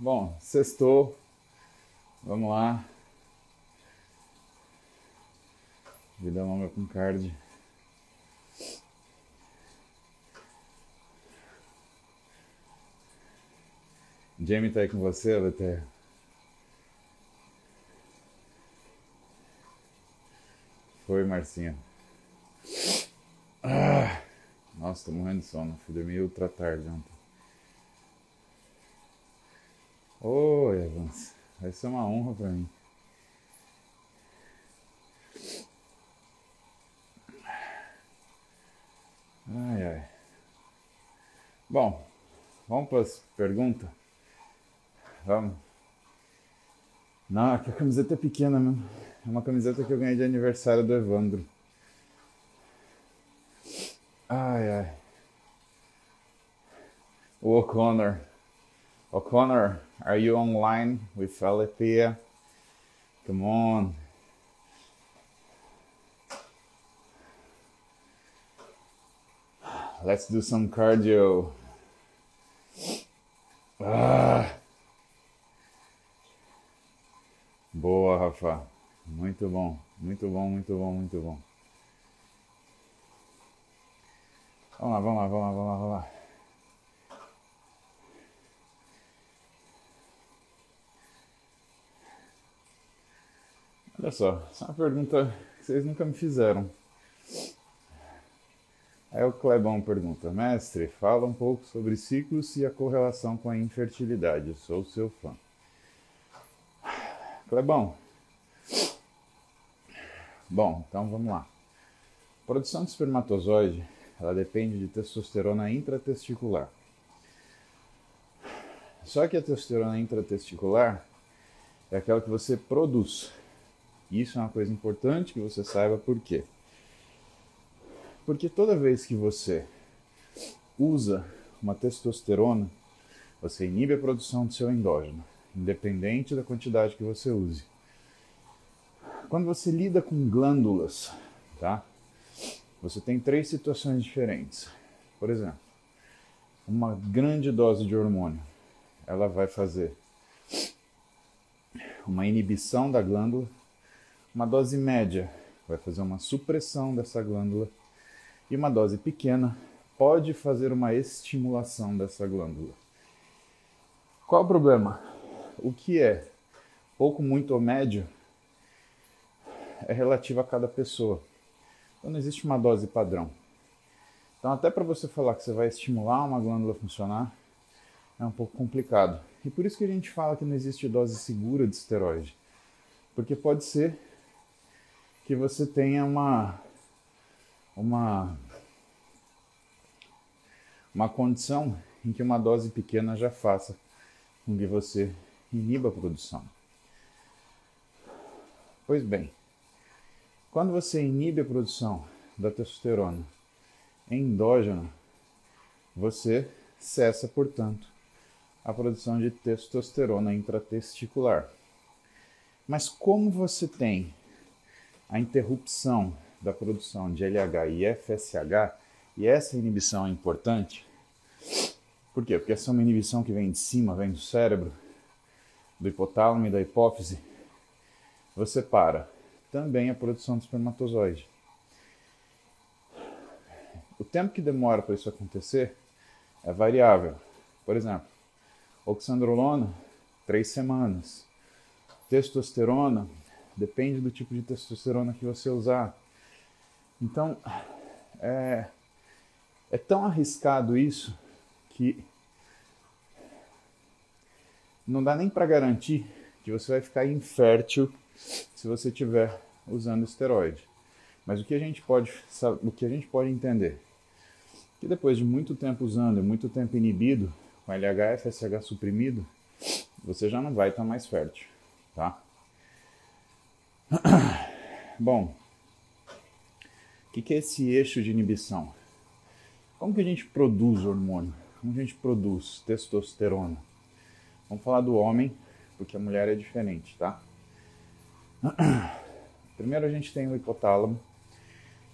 Bom, sextou. Vamos lá. Vida longa com card. Jamie tá aí com você, Leter? Foi, Marcinha. Ah, nossa, tô morrendo de sono. Fui dormir ultra tarde ontem. Oi, Evans. Vai ser uma honra pra mim. Ai, ai. Bom, vamos para as perguntas? Vamos. Não, a camiseta é pequena mesmo. É uma camiseta que eu ganhei de aniversário do Evandro. Ai, ai. O O'Connor. O'Connor, are you online with Alethea? Come on. Let's do some cardio. Ah. Boa, Rafa. Muito bom, muito bom, muito bom, muito bom. Vamos lá, vamos lá, vamos lá, vamos lá, vamos lá. Olha só, essa é uma pergunta que vocês nunca me fizeram. Aí o Clebão pergunta, mestre, fala um pouco sobre ciclos e a correlação com a infertilidade. Sou seu fã. Clebão. Bom, então vamos lá. A produção de espermatozoide, ela depende de testosterona intratesticular. Só que a testosterona intratesticular é aquela que você produz. Isso é uma coisa importante que você saiba por quê. Porque toda vez que você usa uma testosterona, você inibe a produção do seu endógeno, independente da quantidade que você use. Quando você lida com glândulas, tá? Você tem três situações diferentes. Por exemplo, uma grande dose de hormônio, ela vai fazer uma inibição da glândula, uma dose média vai fazer uma supressão dessa glândula e uma dose pequena pode fazer uma estimulação dessa glândula. Qual o problema? O que é pouco, muito ou médio é relativo a cada pessoa. Então não existe uma dose padrão. Então até para você falar que você vai estimular uma glândula a funcionar é um pouco complicado. E por isso que a gente fala que não existe dose segura de esteroide. Porque pode ser que você tenha uma uma, uma condição em que uma dose pequena já faça com que você iniba a produção. Pois bem, quando você inibe a produção da testosterona endógena, você cessa, portanto, a produção de testosterona intratesticular. Mas como você tem a interrupção da produção de LH e FSH, e essa inibição é importante. Por quê? Porque essa é uma inibição que vem de cima, vem do cérebro, do hipotálamo e da hipófise. Você para também a produção de espermatozoide. O tempo que demora para isso acontecer é variável. Por exemplo, oxandrolona, três semanas. Testosterona, depende do tipo de testosterona que você usar. Então, é, é tão arriscado isso que não dá nem para garantir que você vai ficar infértil se você estiver usando esteroide. Mas o que a gente pode, o que a gente pode entender que depois de muito tempo usando, muito tempo inibido, com LH FSH suprimido, você já não vai estar mais fértil, tá? Bom, o que, que é esse eixo de inibição? Como que a gente produz hormônio? Como a gente produz testosterona? Vamos falar do homem, porque a mulher é diferente, tá? Primeiro a gente tem o hipotálamo,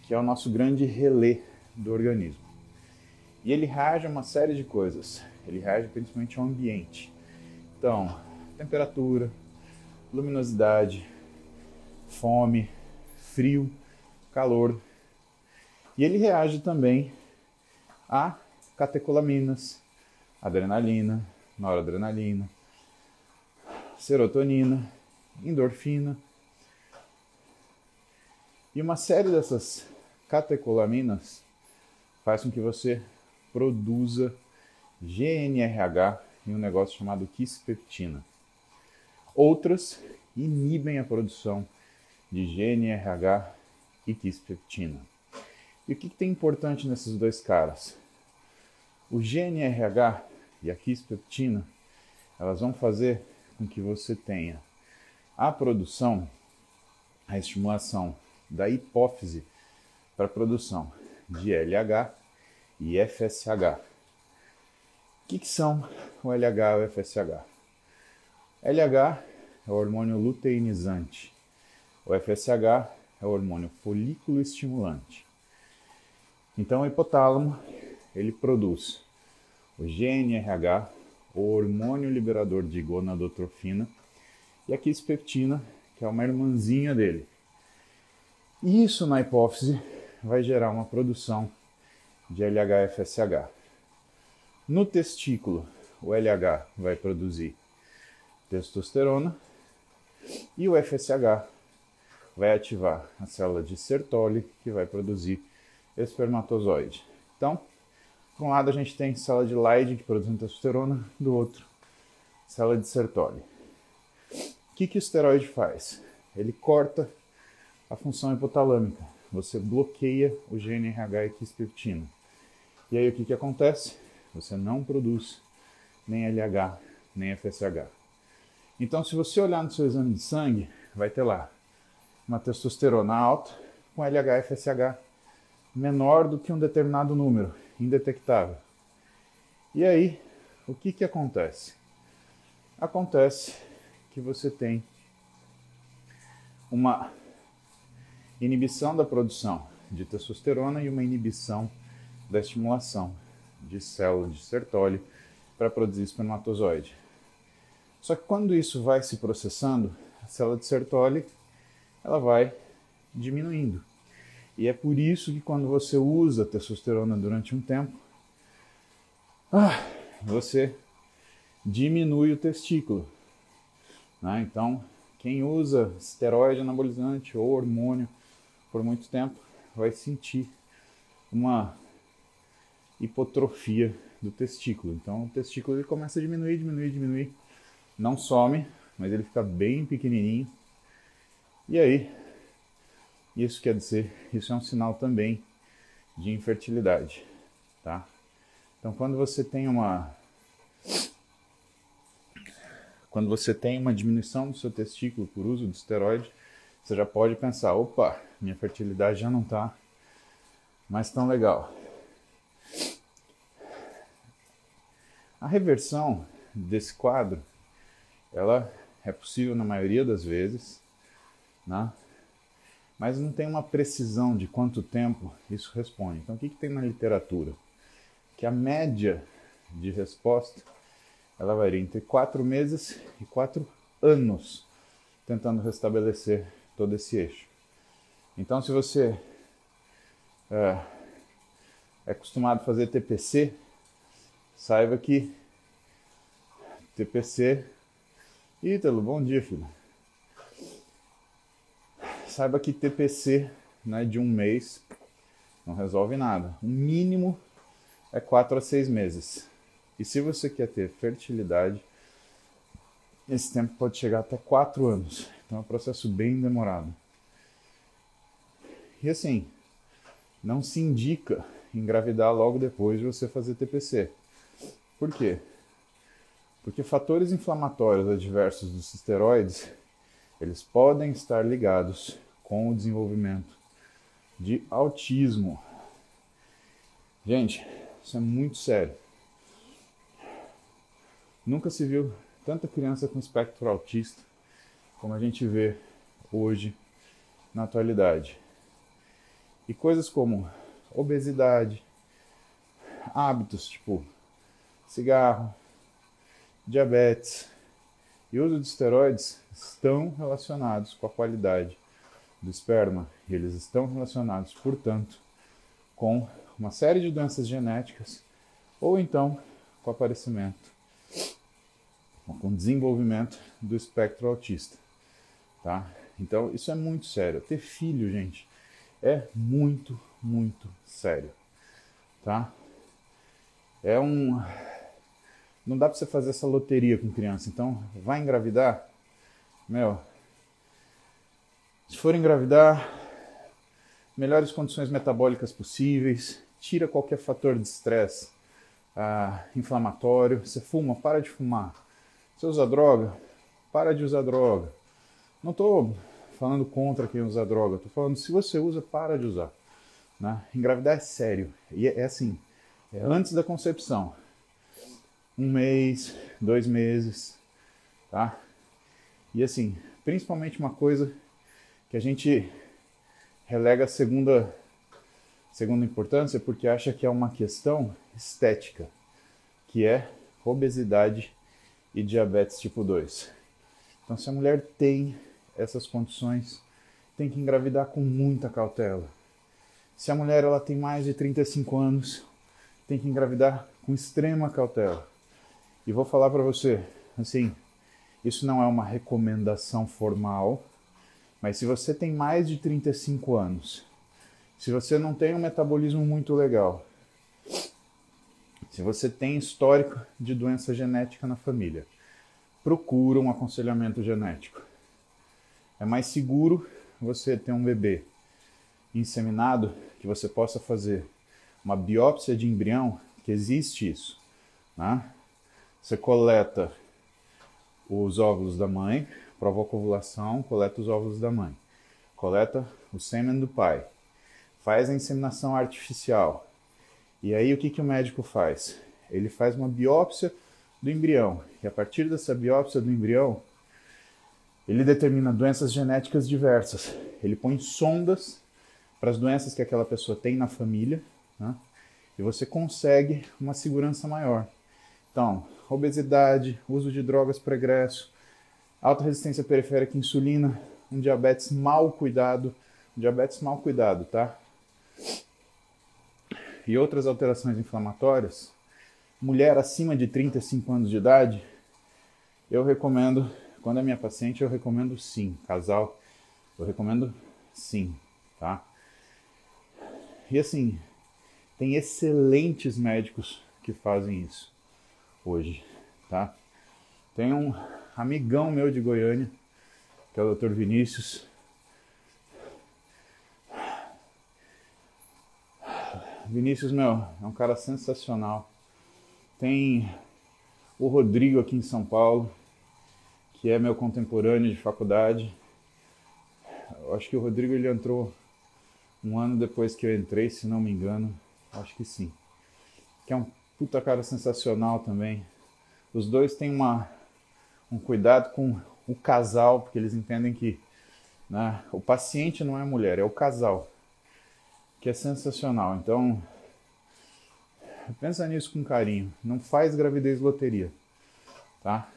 que é o nosso grande relé do organismo. E ele reage a uma série de coisas. Ele reage principalmente ao ambiente. Então, temperatura, luminosidade, fome, frio, calor. E ele reage também a catecolaminas, adrenalina, noradrenalina, serotonina, endorfina. E uma série dessas catecolaminas faz com que você produza GNRH em um negócio chamado quispeptina. Outras inibem a produção de GNRH e quispeptina. E o que, que tem importante nesses dois caras? O GNRH e a quispeptina, elas vão fazer com que você tenha a produção, a estimulação da hipófise para a produção de LH e FSH. O que, que são o LH e o FSH? LH é o hormônio luteinizante. O FSH é o hormônio folículo estimulante. Então, o hipotálamo ele produz o GNRH, o hormônio liberador de gonadotrofina, e a quispeptina, que é uma irmãzinha dele. Isso na hipófise vai gerar uma produção de LH-FSH. No testículo, o LH vai produzir testosterona e o FSH vai ativar a célula de Sertoli, que vai produzir espermatozoide. Então, por um lado a gente tem célula de Leydig que produz testosterona, do outro, célula de Sertoli. O que, que o esteroide faz? Ele corta a função hipotalâmica. Você bloqueia o GNRH e quispeptina. E aí o que, que acontece? Você não produz nem LH, nem FSH. Então, se você olhar no seu exame de sangue, vai ter lá uma testosterona alta com LH e FSH menor do que um determinado número, indetectável. E aí, o que, que acontece? Acontece que você tem uma inibição da produção de testosterona e uma inibição da estimulação de células de Sertoli para produzir espermatozoide. Só que quando isso vai se processando, a célula de Sertoli ela vai diminuindo. E é por isso que quando você usa testosterona durante um tempo, ah, você diminui o testículo. Né? Então, quem usa esteroide anabolizante ou hormônio por muito tempo vai sentir uma hipotrofia do testículo. Então o testículo ele começa a diminuir, diminuir, diminuir. Não some, mas ele fica bem pequenininho. E aí, isso quer dizer, isso é um sinal também de infertilidade, tá? Então quando você tem uma quando você tem uma diminuição do seu testículo por uso de esteroide, você já pode pensar, opa, minha fertilidade já não está mais tão legal. A reversão desse quadro, ela é possível na maioria das vezes, né? mas não tem uma precisão de quanto tempo isso responde. Então, o que, que tem na literatura? Que a média de resposta ela varia entre quatro meses e quatro anos tentando restabelecer todo esse eixo. Então, se você é, é acostumado a fazer TPC, saiba que TPC. Ítalo, bom dia, filho. Saiba que TPC né, de um mês não resolve nada. O mínimo é 4 a 6 meses. E se você quer ter fertilidade, esse tempo pode chegar até 4 anos. Então é um processo bem demorado. E assim, não se indica engravidar logo depois de você fazer TPC. Por quê? Porque fatores inflamatórios adversos dos esteroides, eles podem estar ligados com o desenvolvimento de autismo. Gente, isso é muito sério. Nunca se viu tanta criança com espectro autista como a gente vê hoje na atualidade. E coisas como obesidade, hábitos tipo cigarro, diabetes, E uso de esteroides estão relacionados com a qualidade do esperma e eles estão relacionados, portanto, com uma série de doenças genéticas ou então com o aparecimento, com o desenvolvimento do espectro autista, tá? Então, isso é muito sério. Ter filho, gente, é muito, muito sério, tá? É um não dá para você fazer essa loteria com criança. Então, vai engravidar? Meu, se for engravidar, melhores condições metabólicas possíveis, tira qualquer fator de estresse ah, inflamatório. Você fuma, para de fumar. Você usa droga, para de usar droga. Não estou falando contra quem usa droga, estou falando se você usa, para de usar. Né? Engravidar é sério. E é, é assim, é antes da concepção um mês, dois meses, tá? E assim, principalmente uma coisa que a gente relega a segunda, segunda importância porque acha que é uma questão estética, que é obesidade e diabetes tipo 2. Então, se a mulher tem essas condições, tem que engravidar com muita cautela. Se a mulher ela tem mais de 35 anos, tem que engravidar com extrema cautela. E vou falar para você, assim, isso não é uma recomendação formal, mas se você tem mais de 35 anos, se você não tem um metabolismo muito legal, se você tem histórico de doença genética na família, procura um aconselhamento genético. É mais seguro você ter um bebê inseminado que você possa fazer uma biópsia de embrião, que existe isso, né? Você coleta os óvulos da mãe, provoca ovulação, coleta os óvulos da mãe, coleta o sêmen do pai, faz a inseminação artificial. E aí o que, que o médico faz? Ele faz uma biópsia do embrião. E a partir dessa biópsia do embrião, ele determina doenças genéticas diversas. Ele põe sondas para as doenças que aquela pessoa tem na família, né? e você consegue uma segurança maior. Então, obesidade, uso de drogas pregresso, alta resistência periférica à insulina, um diabetes mal cuidado, um diabetes mal cuidado, tá? E outras alterações inflamatórias, mulher acima de 35 anos de idade, eu recomendo, quando é minha paciente, eu recomendo sim, casal, eu recomendo sim, tá? E assim, tem excelentes médicos que fazem isso hoje, tá? Tem um amigão meu de Goiânia, que é o Dr. Vinícius. Vinícius, meu, é um cara sensacional. Tem o Rodrigo aqui em São Paulo, que é meu contemporâneo de faculdade. Eu acho que o Rodrigo ele entrou um ano depois que eu entrei, se não me engano. Acho que sim. Que é um puta cara sensacional também. Os dois têm uma, um cuidado com o casal, porque eles entendem que né, o paciente não é mulher, é o casal, que é sensacional. Então, pensa nisso com carinho. Não faz gravidez loteria, tá?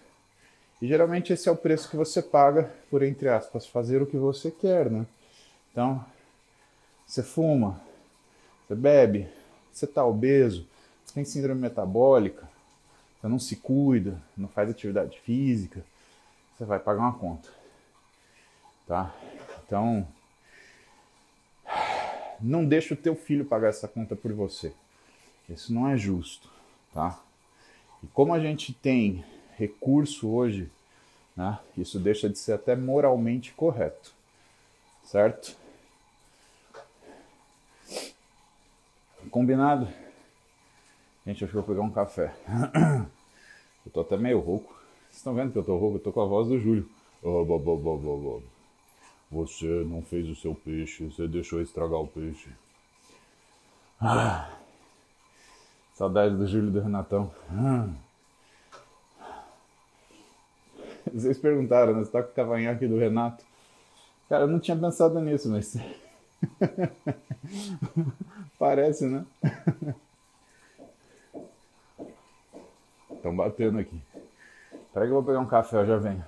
E geralmente esse é o preço que você paga por, entre aspas, fazer o que você quer, né? Então, você fuma, você bebe, você tá obeso, você tem síndrome metabólica, você não se cuida, não faz atividade física, você vai pagar uma conta. Tá? Então, não deixa o teu filho pagar essa conta por você. Isso não é justo, tá? E como a gente tem recurso hoje, né, isso deixa de ser até moralmente correto, certo? Combinado? Gente, acho que eu vou pegar um café. eu tô até meio rouco. Vocês estão vendo que eu tô rouco? Eu tô com a voz do Júlio. Você não fez o seu peixe, você deixou estragar o peixe. Ah, saudade do Júlio do Renatão. Ah. Vocês perguntaram, né? Você tá com o cavanhaque do Renato? Cara, eu não tinha pensado nisso, mas. Parece, né? Estão batendo aqui. Peraí que eu vou pegar um café, eu já venho.